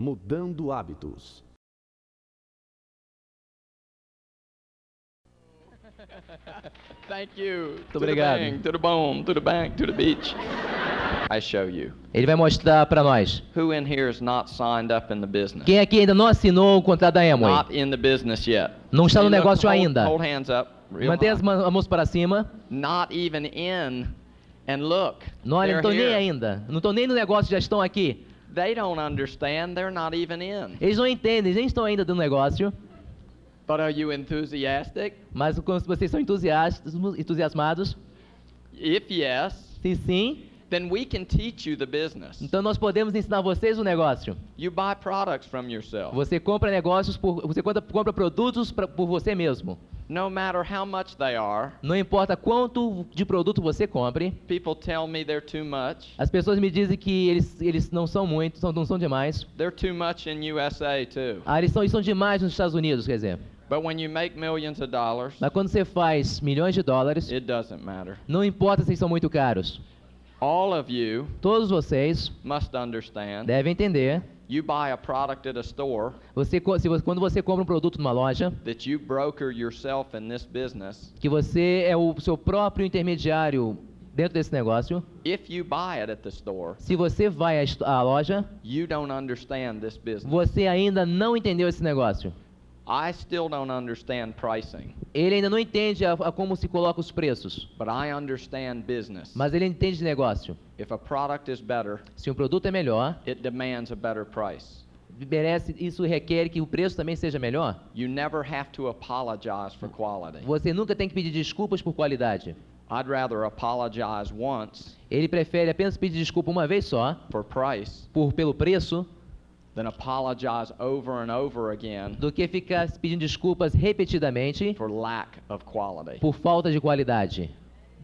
Mudando hábitos. Thank you. Muito to obrigado. the bang, to the bone, to the bank, to the beach. I show you. Ele vai mostrar para nós. Who in here is not signed up in the business? Quem aqui ainda não assinou o contrato da Amway? Not in the business yet. Não está no look, negócio hold- ainda. Hold hands up. Mantenha as mãos para cima. Not even in. And look. Não, não estou nem ainda. Não estou nem no negócio, já estão aqui. They don't understand. They're not even in. Eles não entendem, eles nem estão ainda no negócio. But are you enthusiastic? Mas vocês são entusiasmados, If yes, se sim, then we can teach you the business. então nós podemos ensinar vocês o negócio. You buy products from yourself. Você compra negócios por, você compra, compra produtos pra, por você mesmo. No matter how much they are, Não importa quanto de produto você compre. people tell me they're too much. As pessoas me dizem que eles, eles não são muito, são, não são demais. They're too much in USA too. Ah, eles são, eles são demais nos Estados Unidos, quer dizer. But when you make millions of dollars, Mas quando você faz milhões de dólares, it doesn't matter. não importa se eles são muito caros. All of you Todos vocês must understand. devem entender. You buy a product at a store Você, você, quando você compra um produto numa loja, that you broker yourself in this business. que você é o seu próprio intermediário dentro desse negócio, If you buy it at the store, se você vai à, à loja, you don't understand this business. você ainda não entendeu esse negócio. I still don't understand pricing, Ele ainda não entende a, a como se coloca os preços, but I understand business. mas ele entende de negócio. If a product is better, Se um produto é melhor, it demands a better price. merece, isso requer que o preço também seja melhor. You never have to apologize for quality. Você nunca tem que pedir desculpas por qualidade. I'd rather apologize once Ele prefere apenas pedir desculpa uma vez só, for price por, pelo preço, than apologize over and over again do que ficar pedindo desculpas repetidamente for lack of quality. por falta de qualidade.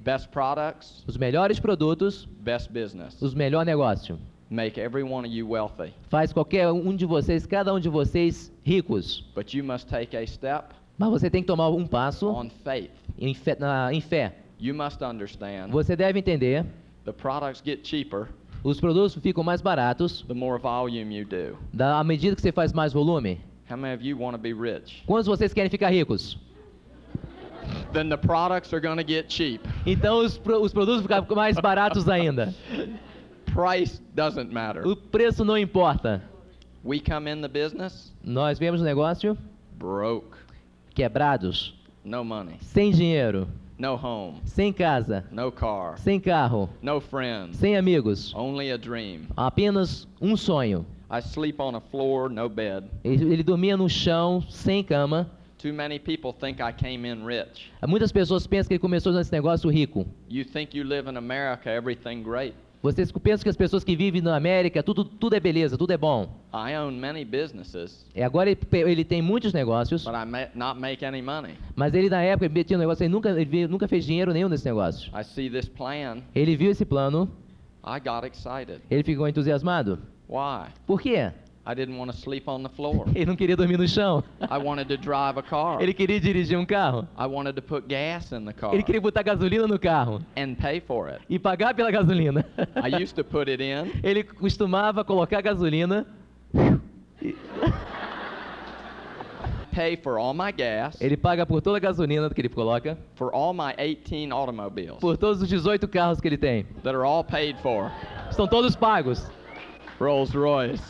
Best products, Os melhores produtos, best business. os melhor negócio. Make every one of you wealthy. Faz qualquer um de vocês, cada um de vocês, ricos. But you must take a step Mas você tem que tomar um passo on faith. em fé. na- em fé. You must understand Você deve entender, the products get cheaper os produtos ficam mais baratos the more volume you do. da, à medida que você faz mais volume. How many of you want to be rich? Quantos de vocês querem ficar ricos? Then the products are going to get cheap. Então os, pro- os produtos ficam mais baratos ainda. Price doesn't matter. O preço não importa. We come in the business Nós vemos o negócio broke. quebrados, No money, sem dinheiro, no home, sem casa, no car, sem carro, no friends, sem amigos. only a dream. Apenas um sonho. I sleep on a floor, no bed. Ele, ele dormia no chão, sem cama. Too many people think I came in rich. Muitas pessoas pensam que ele começou nesse negócio rico. You think you live in America, everything great. Vocês pensam que as pessoas que vivem na América, tudo, tudo é beleza, tudo é bom. I own many businesses, E agora ele, ele tem muitos negócios, but I may not make any money. mas ele na época ele tinha um negócio, ele nunca, ele nunca fez dinheiro nenhum nesse negócio. I see this plan, Ele viu esse plano, I got excited. ele ficou entusiasmado. Why? Por quê? I didn't want to sleep on the floor. Ele não queria dormir no chão. I wanted to drive a car. Ele queria dirigir um carro. I wanted to put gas in the car Ele queria botar gasolina no carro and pay for it. e pagar pela gasolina. I used to put it in, Ele costumava colocar gasolina, pay for all my gas, ele paga por toda a gasolina que ele coloca, for all my 18 automobiles por todos os 18 carros que ele tem. that are all paid for. Estão todos pagos. Rolls Royce,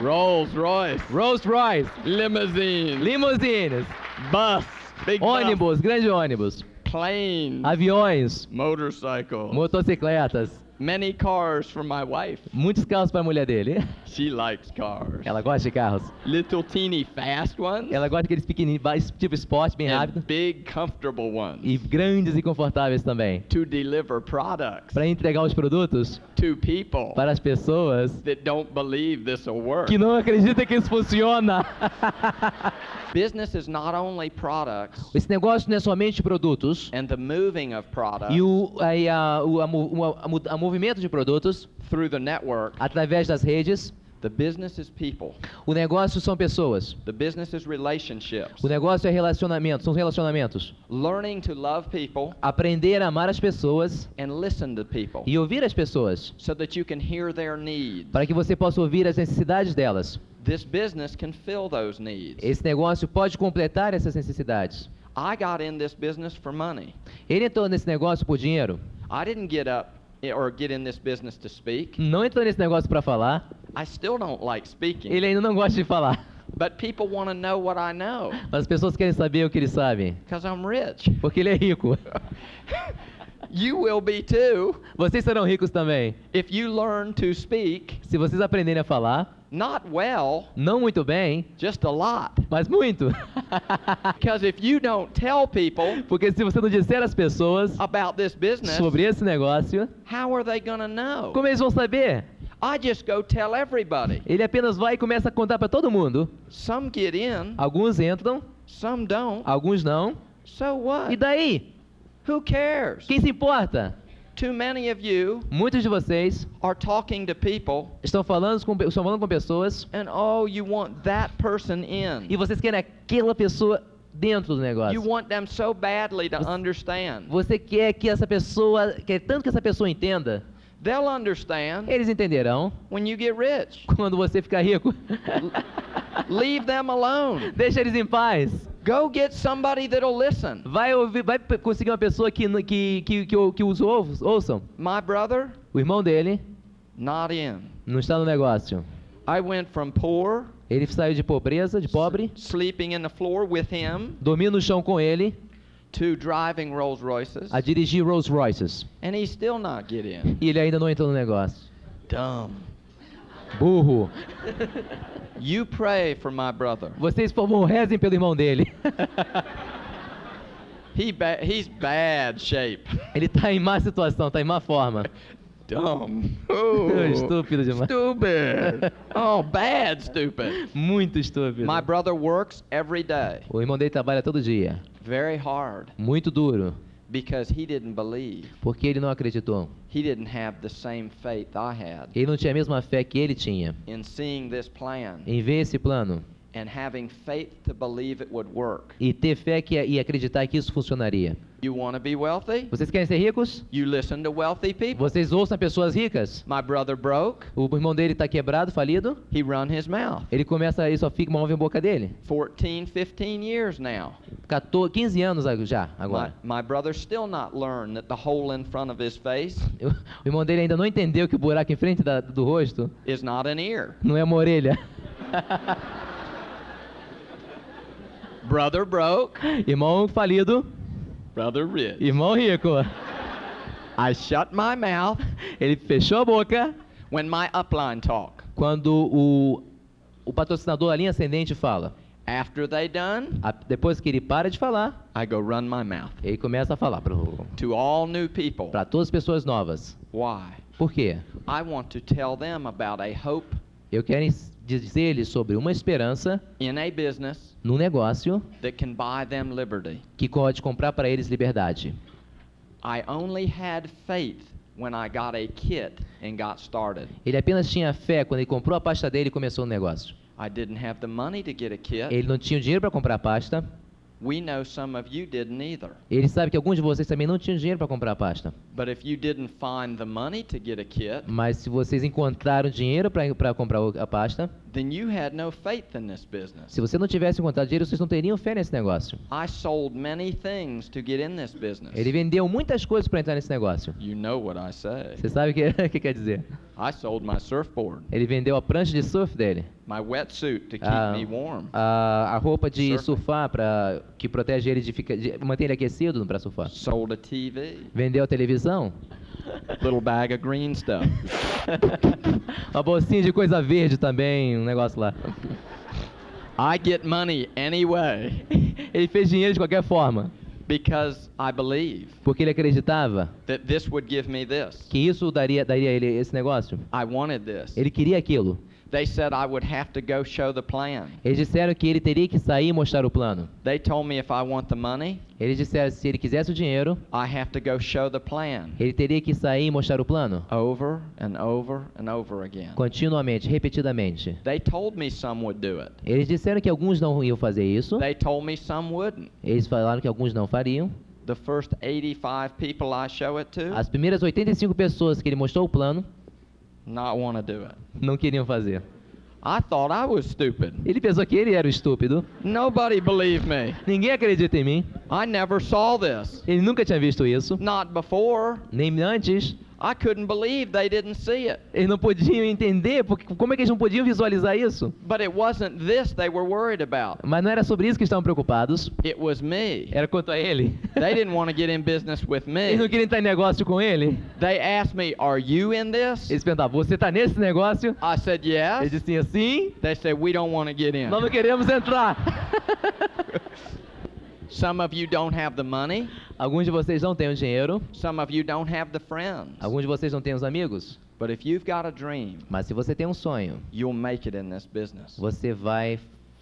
Rolls Royce, Rolls Royce, limousine, limusines, bus, big bus, ônibus, grande ônibus, plane, aviões, motorcycle, motocicletas, many cars for my wife. muitos carros para a mulher dele. She likes cars. Ela gosta de carros. Little teeny fast ones Ela gosta daqueles pequenininhos, tipo esporte, bem rápido. and big comfortable ones E grandes e confortáveis também. to deliver products Para entregar os produtos to people para as pessoas that don't believe this will work. que não acreditam que isso funciona. Business is not only products Esse negócio não é somente produtos. and the moving of products E o, aí a, a, o- a mo- a movimento de produtos through the network. através das redes. The business is people. O negócio são pessoas. The business is relationships. O negócio é relacionamento, são relacionamentos. Learning to love people Aprender a amar as pessoas and listen to people e ouvir as pessoas, so that you can hear their needs. para que você possa ouvir as necessidades delas. This business can fill those needs. Esse negócio pode completar essas necessidades. I got in this business for money. Ele entrou nesse negócio por dinheiro. I didn't get up or get in this business to speak. Não entrou nesse negócio para falar. I still don't like speaking. Ele ainda não gosta de falar. But people want to know what I know Mas as pessoas querem saber o que ele sabe. because I'm rich. Porque ele é rico. You will be too Vocês serão ricos também. if you learn to speak Se vocês aprenderem a falar, not well, não muito bem, just a lot. mas muito. Because if you don't tell people Porque se você não disser às pessoas about this business, sobre esse negócio, how are they to know? como eles vão saber? I just go tell everybody. Ele apenas vai e começa a contar para todo mundo. Some get in, Alguns entram, some don't. alguns não. So E what? daí? Who cares? Quem se importa? Too many of you Muitos de vocês are talking to people estão falando com, estão falando com pessoas and oh, you want that person in. e vocês querem aquela pessoa dentro do You negócio. want them so badly to Você- understand. Você quer que essa pessoa, quer tanto que essa pessoa entenda. They'll understand Eles entenderão when you get rich. quando você ficar rico. Leave them alone. Deixa eles em paz. Go get somebody that'll listen. Vai ouvir, vai conseguir uma pessoa que que que, que, que os ouv- ouçam. My brother, O irmão dele not in. não está no negócio. I went from poor, Ele saiu de pobreza, de pobre, sleeping in the floor with him, dormiu no chão com ele, to driving Rolls Royces, a dirigir Rolls Royces. and he still not get in. E ele ainda não entrou no negócio. Dumb. Burro. You pray for my brother. Vocês, por favor, rezem pelo irmão dele. He ba- he's bad shape. ele tá em má situação, tá em má forma. Dumb. Estúpido demais. Stupid. Oh, bad stupid. Muito estúpido. My brother works every day, O irmão dele trabalha todo dia. very hard, Muito duro. Because he didn't believe. Porque ele não acreditou. He didn't have the same faith I had Ele não tinha a mesma fé que ele tinha. in seeing this plan Em ver esse plano and having faith to believe it would work. e ter fé que, e acreditar que isso funcionaria. You want to be wealthy? Vocês querem ser ricos? You listen to wealthy people. Vocês ouçam pessoas ricas? My brother broke. O irmão dele está quebrado, falido. He run his mouth. Ele começa, ele só fica uma em boca dele. 14, 15 years now. 14, 15 anos já, My, agora. my brother still not learned that the hole in front of his face o irmão dele ainda não entendeu que o buraco em frente da- do rosto is not an ear. não é uma orelha. Brother broke. irmão falido, Brother rich. irmão rico. I shut my mouth Ele fechou a boca when my upline talk. quando o, o patrocinador, a linha ascendente, fala. After they done, A- depois que ele para de falar, I go run my mouth ele começa a falar to all new people. para todas as pessoas novas. Why? Por quê? I want to tell them about a hope Eu quero ens- dizer-lhes sobre uma esperança in a business num negócio that can buy them liberty. que pode comprar para eles liberdade. I only had faith when I got a kit and got started. Ele apenas tinha fé quando ele comprou a pasta dele e começou o negócio. I didn't have the money to get a kit. Ele não tinha dinheiro para comprar a pasta. We know some of you didn't either. Ele sabe que alguns de vocês também não tinham dinheiro para comprar a pasta. But if you didn't find the money to get a kit, Mas se vocês encontraram dinheiro para comprar a pasta, then you had no faith in this business. se você não tivesse encontrado dinheiro, vocês não teriam fé nesse negócio. I sold many things to get in this business. Ele vendeu muitas coisas para entrar nesse negócio. You know what I say. Você sabe o que, que quer dizer? I sold my surfboard, Ele vendeu a prancha de surf dele, my wetsuit to keep a, me warm. a, a roupa de Surfing. surfar para que protege ele de, ficar, de manter ele aquecido para surfar. Sold a TV, Vendeu a televisão, little bag of green stuff. uma bolsinha de coisa verde também, um negócio lá. I get money anyway Ele fez dinheiro de qualquer forma, because I believe porque ele acreditava that this would give me this. que isso daria, daria a ele esse negócio. I wanted this. Ele queria aquilo. They said I would have to go show the plan. Eles disseram que ele teria que sair e mostrar o plano. They told me if I want the money, Eles disseram que se ele quisesse o dinheiro, I have to go show the plan. ele teria que sair e mostrar o plano. Over and over and over again. Continuamente, repetidamente. They told me some would do it. Eles disseram que alguns não iam fazer isso. They told me some wouldn't. Eles falaram que alguns não fariam. The first 85 people I show it to, As primeiras 85 pessoas que ele mostrou o plano not want to do it. não queriam fazer. I thought I was stupid. Ele pensou que ele era o estúpido. Nobody believed me. Ninguém acredita em mim. I never saw this. Ele nunca tinha visto isso. Not before. Nem antes. I couldn't believe they didn't see it. Eles não podiam entender. Porque, como é que eles não podiam visualizar isso? But it wasn't this they were worried about. Mas não era sobre isso que estavam preocupados. It was me. Era quanto a ele. They didn't want to get in business with Eles não me. queriam entrar em negócio com ele. They asked me, Are you in this? Eles perguntavam, você está nesse negócio? I said, Yes. disse assim, They said, We don't want to get in. nós não queremos entrar. Some of you don't have the money. Alguns de vocês não têm o dinheiro. Some of you don't have the friends. Alguns de vocês não têm os amigos. But if you've got a dream, Mas se você tem um sonho, you'll make it in this business. você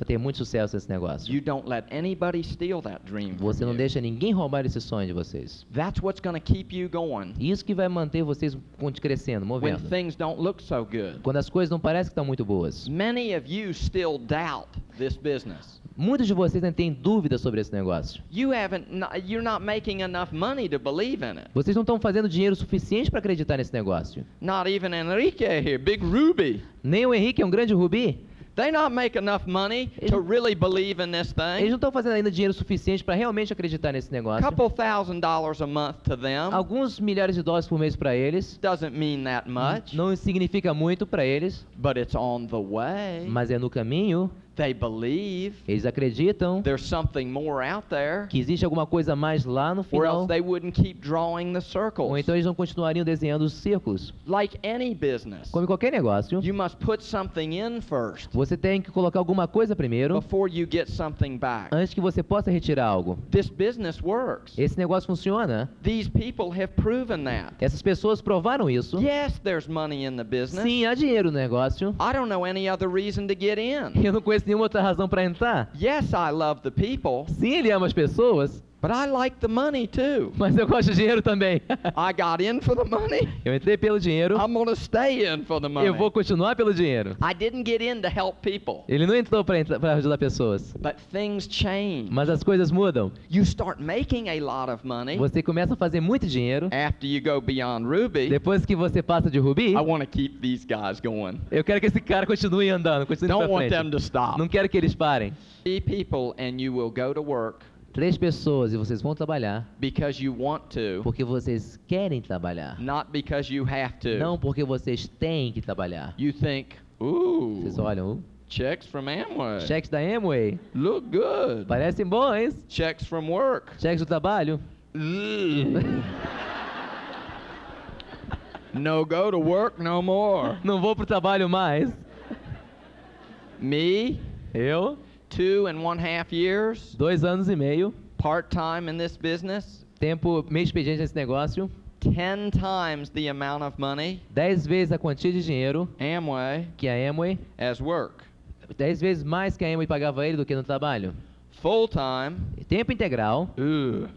vai ter muito sucesso nesse negócio. You don't let anybody steal that dream. Você não deixa ninguém roubar esse sonho de vocês. That's what's to keep you going Isso que vai manter vocês crescendo, when movendo. things don't look so good. Quando as coisas não parecem que estão muito boas. Many of you still doubt this business. Muitos de vocês ainda têm dúvidas sobre esse negócio. Vocês não estão fazendo dinheiro suficiente para acreditar nesse negócio. Not even Enrique here, Big Ruby. Nem o Henrique é um grande rubi. They not make enough money to really believe in this Eles não thing. estão fazendo ainda dinheiro suficiente para realmente acreditar nesse negócio. Couple thousand dollars a month to them Alguns milhares de dólares por mês para eles. doesn't mean that much, Não significa muito para eles, but it's on the way. mas é no caminho. They believe Eles acreditam there's something more out there, que existe alguma coisa mais lá no or final. else they wouldn't keep drawing the Ou circles. então eles não continuariam desenhando os círculos. Like any business, Como qualquer negócio, you must put something in first você tem que colocar alguma coisa primeiro before you get something back. antes que você possa retirar algo. This business works. Esse negócio funciona. These people have proven that. Essas pessoas provaram isso. Yes, there's money in the business. Sim, há dinheiro no negócio. I don't know any other reason to get in. Eu não conheço nenhuma outra razão para entrar. Yes, I love the people, Sim, ele ama as pessoas, but I like the money too. mas eu gosto de dinheiro também. I got in for the money. Eu entrei pelo dinheiro, I'm to stay in for the money. eu vou continuar pelo dinheiro. I didn't get in to help people. Ele não entrou para ajudar pessoas. But things change. Mas as coisas mudam. You start making a lot of money Você começa a fazer muito dinheiro. after you go beyond Ruby. Depois que você passa de Rubi, I want to keep these guys going. eu quero que esse cara continue andando, continue Don't want them to stop. Não quero que eles parem. Three people and you will go to work Três pessoas e vocês vão trabalhar because you want to, porque vocês querem trabalhar. not because you have to. Não porque vocês têm que trabalhar. You think, ooh, Vocês olham, checks from Amway. uh, cheques da Amway, Look good. parecem bons. Checks from work. Cheques do trabalho. No go to work no more. Não vou pro trabalho mais. Me, Eu, two and one half years, dois anos e meio, part time in this business, tempo meio expediente nesse negócio, ten times the amount of money dez vezes a quantia de dinheiro Amway que a Amway, as work. dez vezes mais que a Amway pagava ele do que no trabalho. Full time, Tempo integral, ugh.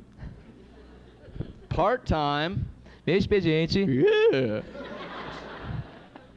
Part time, meio expediente. yeah.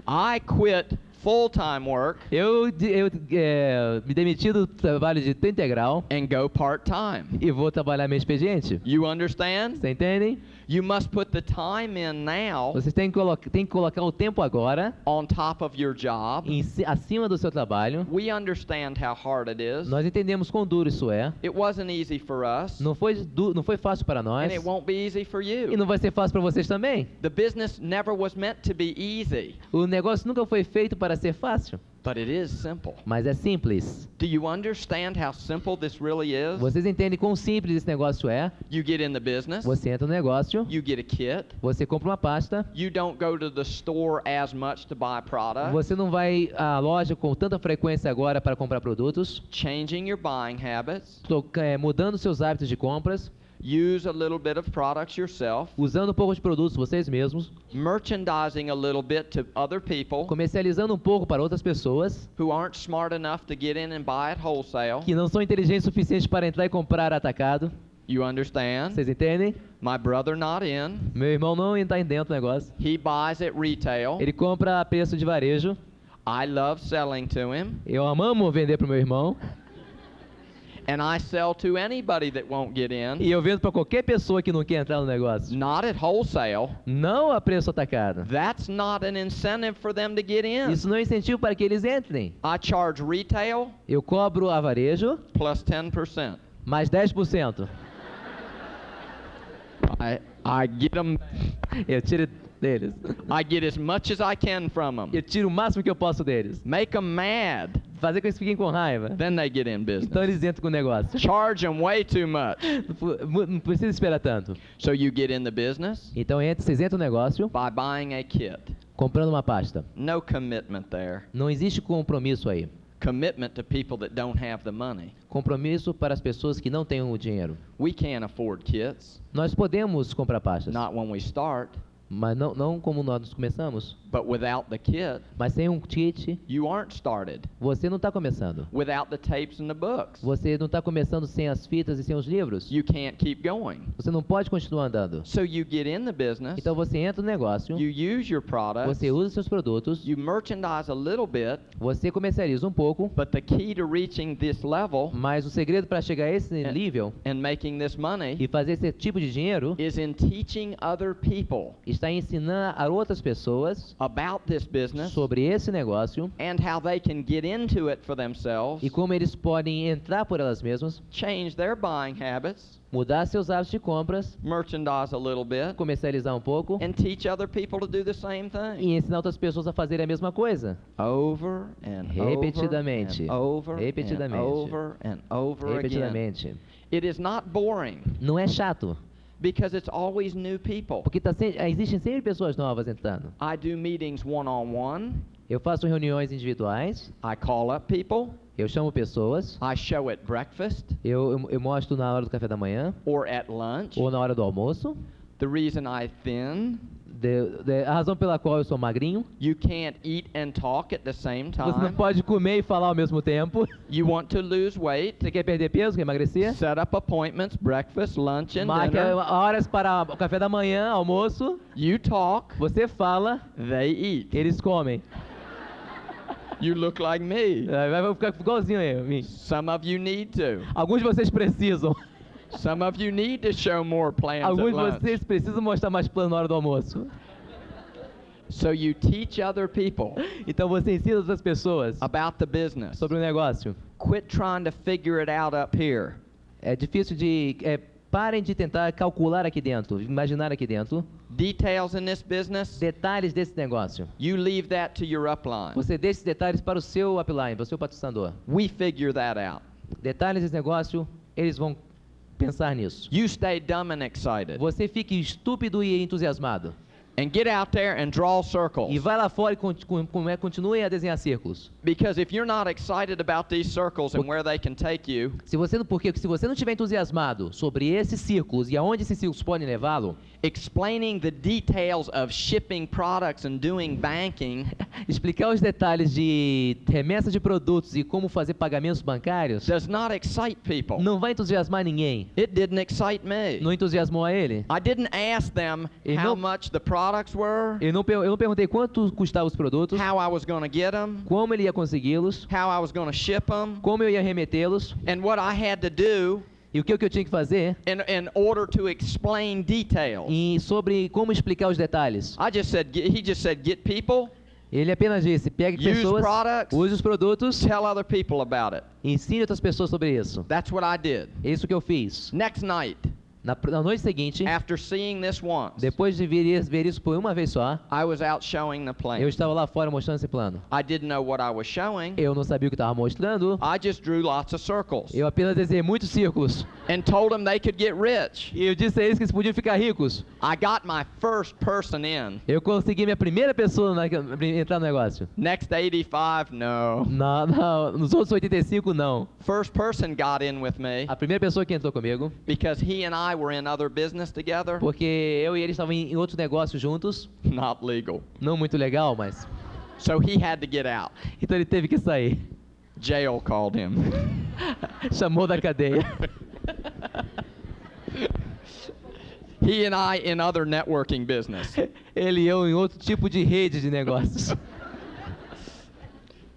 I quit full time work Eu, eu é, me demiti do trabalho de tempo integral and go part time. e vou trabalhar meio expediente. You understand? Vocês entendem? You must put the time in now Vocês têm que, têm que colocar o tempo agora on top of your job. em ci- acima do seu trabalho. We understand how hard it is. Nós entendemos quão duro isso é. It wasn't easy for us, Não foi, não foi fácil para nós and it won't be easy for e you. não vai ser fácil para vocês também. The business never was meant to be easy, O negócio nunca foi feito para ser fácil, but it is simple. mas é simples. Do you understand how simple this really is? Vocês entendem quão simples esse negócio é? You get in the business, Você entra no negócio, you get a kit, você compra uma pasta, you don't go to the store as much to buy product, você não vai à loja com tanta frequência agora para comprar produtos, changing your buying habits. é, mudando seus hábitos de compras. Use a little bit of products yourself, usando um pouco de produtos vocês mesmos, merchandising a little bit to other people comercializando um pouco para outras pessoas who aren't smart enough to get in and buy at wholesale. que não são inteligentes o suficiente para entrar e comprar atacado. You understand? Vocês entendem? My brother not in. Meu irmão não está dentro do negócio. He buys at retail. Ele compra a preço de varejo. I love selling to him, Eu amo vender pro meu irmão. And I sell to anybody that won't get in. E eu vendo para qualquer pessoa que não quer entrar no negócio. Not at wholesale. Não a preço atacado. That's not an incentive for them to get in. Isso não é incentivo para que eles entrem. I charge retail Eu cobro a varejo plus 10%. mais 10%. I I get them. Eu tiro deles. I get as much as I can from them. Eu tiro o máximo que eu posso deles. Make them mad. Fazer com que eles fiquem com raiva. Then they get in business. Então eles entram com o negócio. Charge them way too much. Não precisa esperar tanto. So you get in the business Então entra, vocês entram no negócio by buying a kit. comprando uma pasta. No commitment there. Não existe compromisso aí. Commitment to people that don't have the money. Compromisso para as pessoas que não têm o dinheiro. We can't afford kits. Nós podemos comprar pastas, Not when we start. Mas não, não como nós começamos. But without the kit, Mas sem um kit, you aren't started. você não está começando. Without the tapes and the books, Você não está começando sem as fitas e sem os livros. you can't keep going. Você não pode continuar andando. So you get in the business, Então você entra no negócio, you use your products, você usa seus produtos, you merchandise a little bit, você comercializa um pouco, but the key to reaching this level mas o segredo para chegar a esse É. nível and making this money e fazer esse tipo de dinheiro is in teaching other people está em ensinar a outras pessoas about this business sobre esse negócio and how they can get into it for themselves, e como eles podem entrar por elas mesmas, change their buying habits, mudar seus hábitos de compras, merchandise a little bit, comercializar um pouco and teach other people to do the same thing. e ensinar outras pessoas a fazerem a mesma coisa. Over and Repetidamente. over and Repetidamente. and over and over again. Repetidamente. It is not boring Não é chato, because it's always new people. porque tá se- existem sempre pessoas novas entrando. I do meetings one on one. Eu faço reuniões individuais, I call up people. eu chamo pessoas, I show at breakfast eu, eu, eu mostro na hora do café da manhã or at lunch. ou na hora do almoço. The reason I thin, De- de- a razão pela qual eu sou magrinho. you can't eat and talk at the same Você não time. pode comer e falar ao mesmo tempo. You want to lose weight. Você quer perder peso, quer emagrecer? Set up appointments, breakfast, lunch, and Marque dinner. horas para o café da manhã, almoço. You talk, Você fala, they eat. eles comem. You look like me. Vai vai ficar igualzinho aí. mim. Some of you need to. Alguns de vocês precisam. Some of you need to show more plans Alguns de vocês precisam mostrar mais plano na hora do almoço. So you teach other people Então você ensina outras pessoas about the business. sobre o negócio. Quit trying to figure it out up here. É difícil de. é, parem de tentar calcular aqui dentro, imaginar aqui dentro Details in this business, detalhes desse negócio. you leave that to your upline. Você deixa esses detalhes para o seu upline, para o seu patrocinador. We figure that out. Detalhes desse negócio, eles vão pensar nisso. You stay dumb and excited. Você fique estúpido e entusiasmado. And get out there and draw E circles. vai lá fora e com- continue a desenhar círculos. Because if you're not excited about these circles and where they can take you, Se você não, porque se você não estiver entusiasmado sobre esses círculos e aonde esses círculos podem levá-lo, explaining the details of shipping products and doing banking explicar os detalhes de remessa de produtos e como fazer pagamentos bancários, does not excite people. não vai entusiasmar ninguém. It didn't excite me. Não entusiasmou a ele? I didn't ask them E how much the products were, Eu não, eu não perguntei quanto custavam os produtos, how I was to get them, como ele ia consegui-los, how I was to ship them, como eu ia remetê-los and what I had to do e o que, eu tinha que fazer in, in order to explain details. e sobre como explicar os detalhes. I just said, get- he just said, get people, Ele apenas disse: pegue Use pessoas, products. use os produtos, tell other people about it. ensine outras pessoas sobre isso. That's what I did. É isso que eu fiz. Next night, Na, na noite seguinte, after seeing this once, depois de ver, ver isso por uma vez só, I was out showing the plan. eu estava lá fora mostrando esse plano. I didn't know what I was showing. Eu não sabia o que estava mostrando. I just drew lots of circles Eu apenas desenhei muitos círculos. and told them they could get rich. E eu disse a eles que eles podiam ficar ricos. I got my first person in. Eu consegui minha primeira pessoa na, entrar no negócio. Next 85, no. Nos outros 85, não. First person got in with me A primeira pessoa que entrou comigo, because he and I were in other business together. Porque eu e ele estavam em, outro negócio juntos, Not legal. não muito legal, mas. So he had to get out. Então ele teve que sair. Jail called him. Chamou da cadeia. he and I in other networking business. Ele e eu em outro tipo de rede de negócios.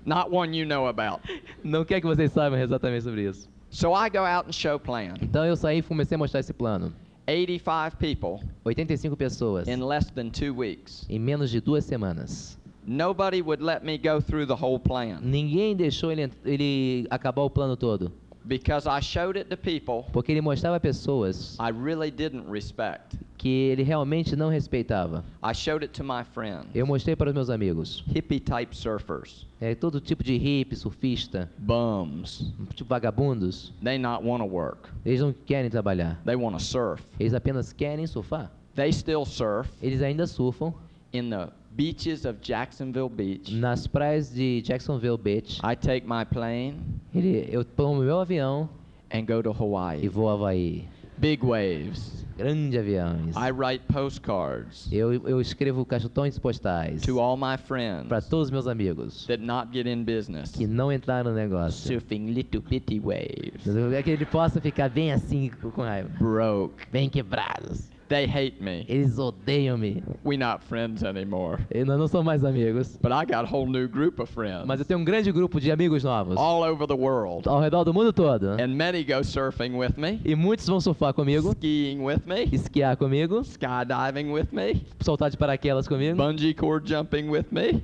Not one you know about. Não quer que vocês saibam exatamente sobre isso. So I go out and show plan. Então eu saí e comecei a mostrar esse plano. 85 people 85 pessoas in less than two weeks. em menos de duas semanas. Nobody would let me go through the whole plan Ninguém deixou ele, ele acabar o plano todo. because I showed it to people Porque ele mostrava a pessoas I really didn't respect. Que ele realmente não respeitava. I showed it to my friends, Eu mostrei para os meus amigos. hippie type surfers, É, todo tipo de hippie, surfista, bums. tipo vagabundos. They not want to work. Eles não querem trabalhar. They want to surf. Eles apenas querem surfar. They still surf Eles ainda surfam in the beaches of Jacksonville Beach. nas praias de Jacksonville Beach. I take my plane Ele, eu tomo meu avião and go to e Hawaii. vou a Havaí. Big waves. Grandes aviões. I write postcards Eu, eu escrevo cartões postais to all my friends para todos os meus amigos that not get in business, que não entraram no negócio. surfing little bitty waves. É que ele possa ficar bem assim com raiva. Broke. Bem quebrados. They hate me. Eles odeiam-me. We not friends anymore. E Nós não somos mais amigos. But I got a whole new group of friends Mas eu tenho um grande grupo de amigos novos. all over the world. Ao redor do mundo todo. And many go surfing with me, E muitos vão surfar comigo, skiing with me, esquiar comigo, skydiving with me, soltar de paraquedas comigo, bungee cord jumping with me,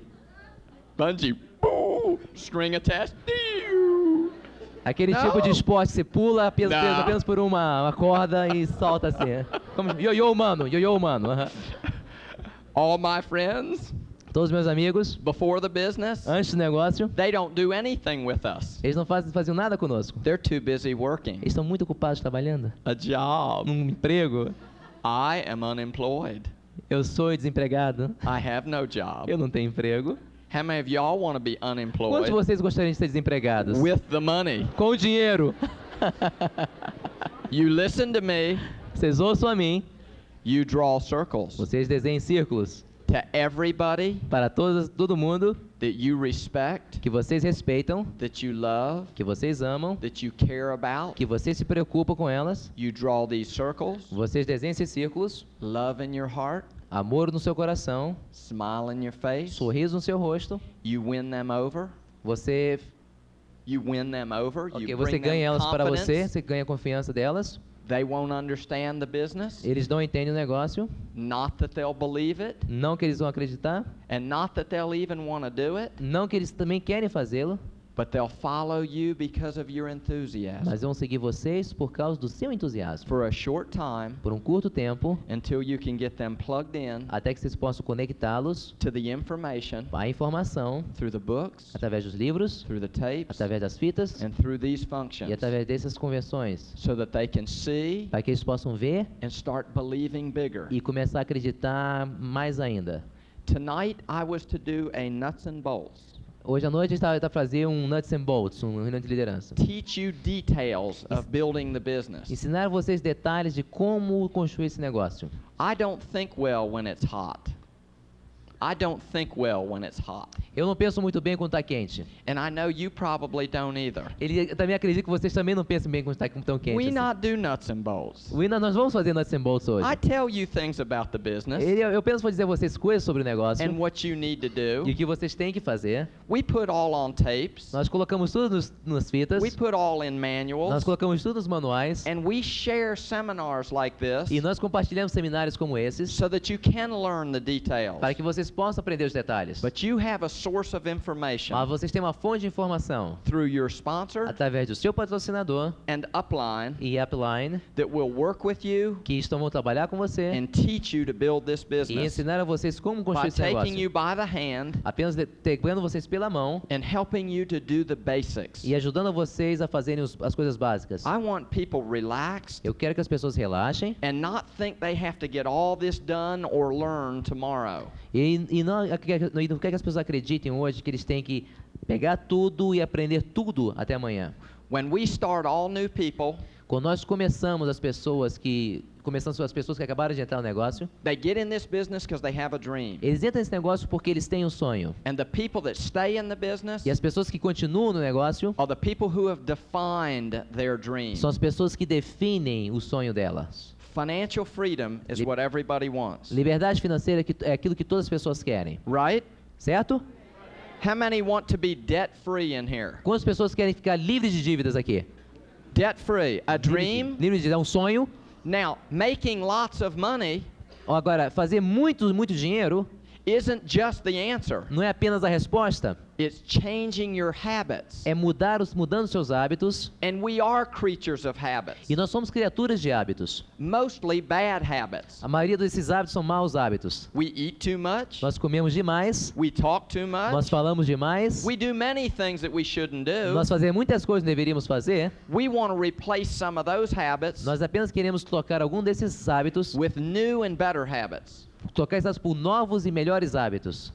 bungee, boo, string attached. Aquele Não. tipo de esporte você pula apenas, apenas por uma, uma corda e salta assim. Como ioiô humano, ioiô humano. aham. All my friends Todos os meus amigos, before the business, antes do negócio, they don't do anything with us. eles não fazem, faziam nada conosco. They're too busy working Eles estão muito ocupados trabalhando. a job. Num emprego. I am unemployed. Eu sou desempregado. I have no job. Eu não tenho emprego. How many of y'all want to be Quantos de unemployed vocês gostariam de ser desempregados? with the money? Com o dinheiro. You listen to me. Vocês ouçam a mim. You draw circles Vocês desenhem círculos to everybody para todos, todo mundo that you respect, que vocês respeitam, that you love, que vocês amam, that you care about. que vocês se preocupam com elas. You draw these circles, Vocês desenhem esses círculos, love in your heart, amor no seu coração, smile in your face. sorriso no seu rosto. You win them over. Você, You win them over. You você ganha elas para você, você ganha a confiança delas. They won't understand the business. Eles não entendem o negócio, Not that they'll believe it, não que eles vão acreditar, and not that they'll even want to do it, não que eles também querem fazê-lo, but they'll follow you because of your enthusiasm mas vão seguir vocês por causa do seu entusiasmo. for a short time Por um curto tempo, until you can get them plugged in até que vocês possam conectá-los to the information à informação through the books, através dos livros, through the tapes, através das fitas and through these e functions através dessas convenções, so that they can see para que eles possam ver and start believing bigger. e começar a acreditar mais ainda. Tonight I was to do a nuts and bolts. Hoje à noite a gente está a fazer um nuts and bolts, um reunião de liderança. Teach you details of building the business. Ensinar vocês detalhes de como construir esse negócio. I don't think well when it's hot. I don't think well when it's hot. Eu não penso muito bem quando está quente. And I know you probably don't either. Ele também acredito que vocês também não pensam bem quando está tão quente. We assim. not do nuts and bolts. We not- nós vamos fazer nuts and bolts hoje. I tell you things about the business Ele, eu penso vou dizer a vocês coisas sobre o negócio and what you need to e o do. que vocês têm que fazer. We put all on tapes. Nós colocamos tudo nos, nas fitas, We put all in nós manuals. colocamos tudo nos manuais And we share seminars like this e nós compartilhamos seminários como esses so that you can learn the details. para que vocês possam aprender os detalhes. But you have a source of information Mas vocês têm uma fonte de informação through your sponsor através do seu patrocinador and upline e upline that will work with you que estão vão trabalhar com você and teach you to build this e business ensinar a vocês como by construir esse taking you negócio. by the hand Apenas pegando vocês pela mão and helping you to do the basics. e ajudando vocês a fazerem os- as coisas básicas. I want people relaxed Eu quero que as pessoas relaxem and not think they have to get all this done or learn tomorrow. E, e não, e não quero que as pessoas acreditem hoje que eles têm que pegar tudo e aprender tudo até amanhã. When we start all new people, Quando nós começamos as pessoas que começamos as pessoas que acabaram de entrar no negócio, They get in this business because they have a dream. eles entram nesse negócio porque eles têm um sonho. And the people that stay in the business E as pessoas que continuam no negócio are the people who have defined their dream. são as pessoas que definem o sonho delas. Financial freedom is what everybody wants. Liberdade financeira é é aquilo que todas as pessoas querem, Right? certo? How many want to be debt free in here? Quantas pessoas querem ficar livres de dívidas aqui? Debt free. A dream. Livre de é um sonho. Now, making lots of money Agora, fazer muito, muito dinheiro isn't just the answer. não é apenas a resposta, It's changing your habits. é mudar os, mudando seus hábitos. And we are creatures of habits. E nós somos criaturas de hábitos. Mostly bad habits. A maioria desses hábitos são maus hábitos. We eat too much. Nós comemos demais, We talk too nós much. falamos demais, We do many things that we shouldn't do. nós fazemos muitas coisas que deveríamos fazer. We want to replace some of those habits Nós apenas queremos trocar algum desses hábitos, with new and better habits. Trocar essas por novos e melhores hábitos.